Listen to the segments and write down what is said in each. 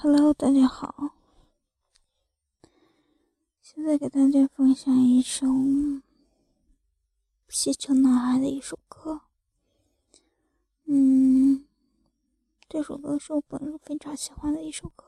Hello，大家好，现在给大家分享一首西城男孩的一首歌。嗯，这首歌是我本人非常喜欢的一首歌。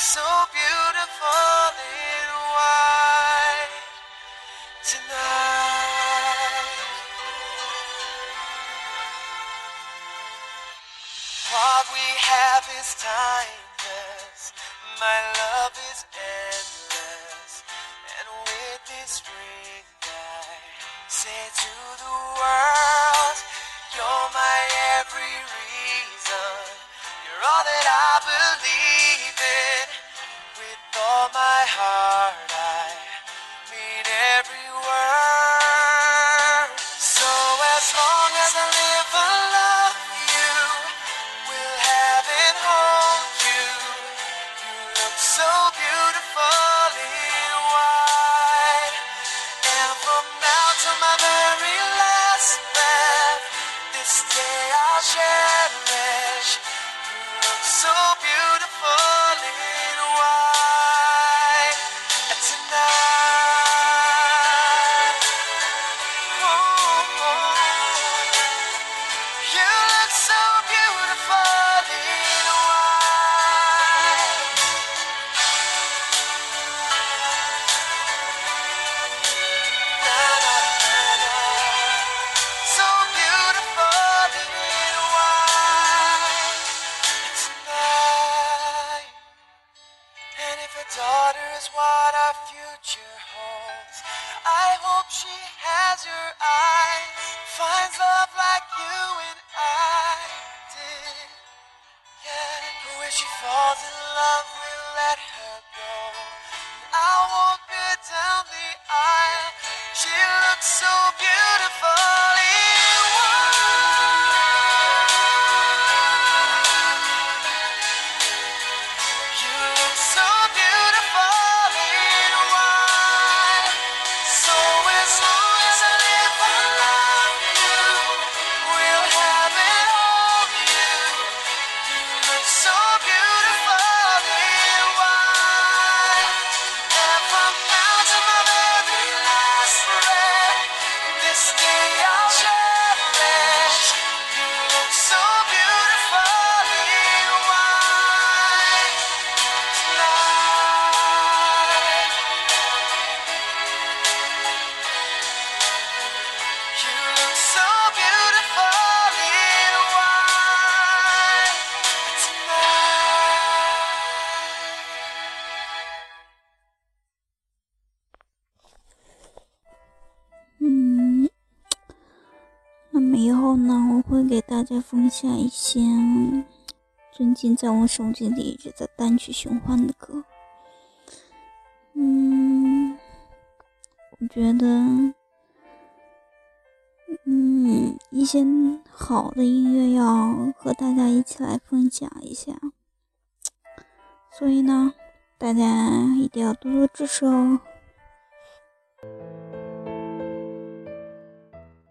so beautiful in white tonight. What we have is timeless. My love is endless. And with this ring, I say to the world, You're my every reason. You're all that I believe in. With all my heart, I mean every word. A daughter is what our future holds, I hope she has your eyes, finds love like you and I did. Yeah, but when she falls in love, we'll let her 以后呢，我会给大家分享一些最近在我手机里一直在单曲循环的歌。嗯，我觉得，嗯，一些好的音乐要和大家一起来分享一下。所以呢，大家一定要多多支持哦。